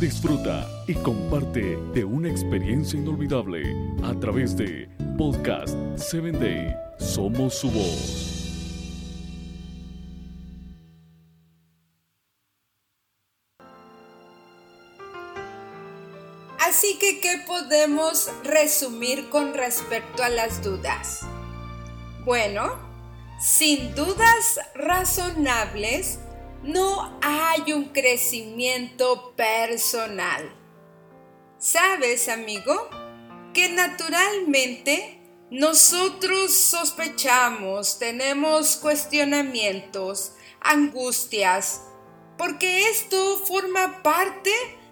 Disfruta y comparte de una experiencia inolvidable a través de Podcast 7 Day. Somos su voz. Así que, ¿qué podemos resumir con respecto a las dudas? Bueno, sin dudas razonables, no hay un crecimiento personal. ¿Sabes, amigo? Que naturalmente nosotros sospechamos, tenemos cuestionamientos, angustias, porque esto forma parte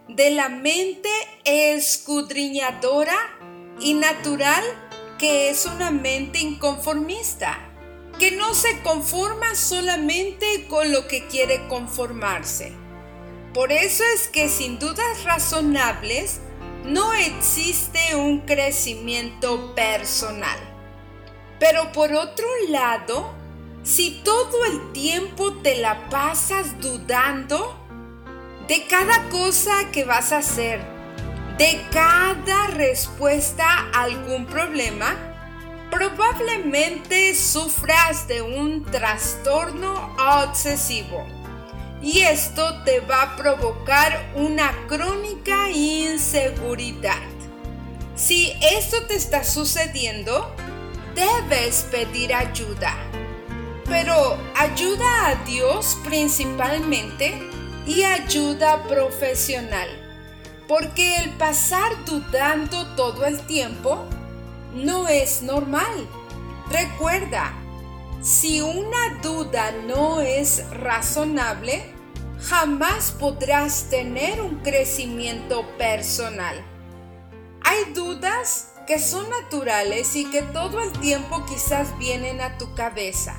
de la mente escudriñadora y natural que es una mente inconformista que no se conforma solamente con lo que quiere conformarse. Por eso es que sin dudas razonables no existe un crecimiento personal. Pero por otro lado, si todo el tiempo te la pasas dudando de cada cosa que vas a hacer, de cada respuesta a algún problema, probablemente sufras de un trastorno obsesivo y esto te va a provocar una crónica inseguridad. Si esto te está sucediendo, debes pedir ayuda. Pero ayuda a Dios principalmente y ayuda profesional. Porque el pasar dudando todo el tiempo no es normal. Recuerda, si una duda no es razonable, jamás podrás tener un crecimiento personal. Hay dudas que son naturales y que todo el tiempo quizás vienen a tu cabeza.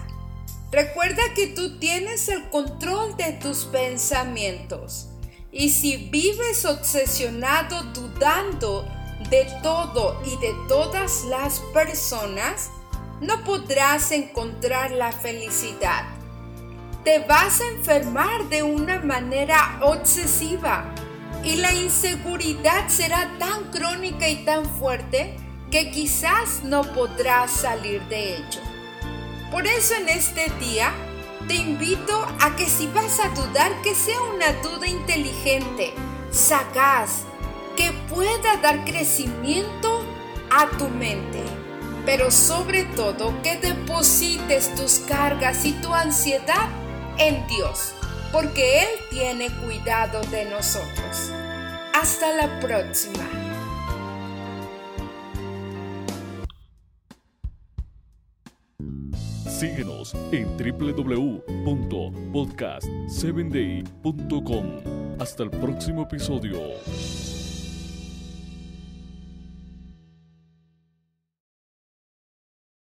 Recuerda que tú tienes el control de tus pensamientos. Y si vives obsesionado dudando de todo y de todas las personas, no podrás encontrar la felicidad. Te vas a enfermar de una manera obsesiva y la inseguridad será tan crónica y tan fuerte que quizás no podrás salir de ello. Por eso en este día te invito a que si vas a dudar, que sea una duda inteligente, sagaz, que pueda dar crecimiento a tu mente. Pero sobre todo que deposites tus cargas y tu ansiedad en Dios, porque Él tiene cuidado de nosotros. Hasta la próxima. Síguenos en www.podcast7day.com. Hasta el próximo episodio.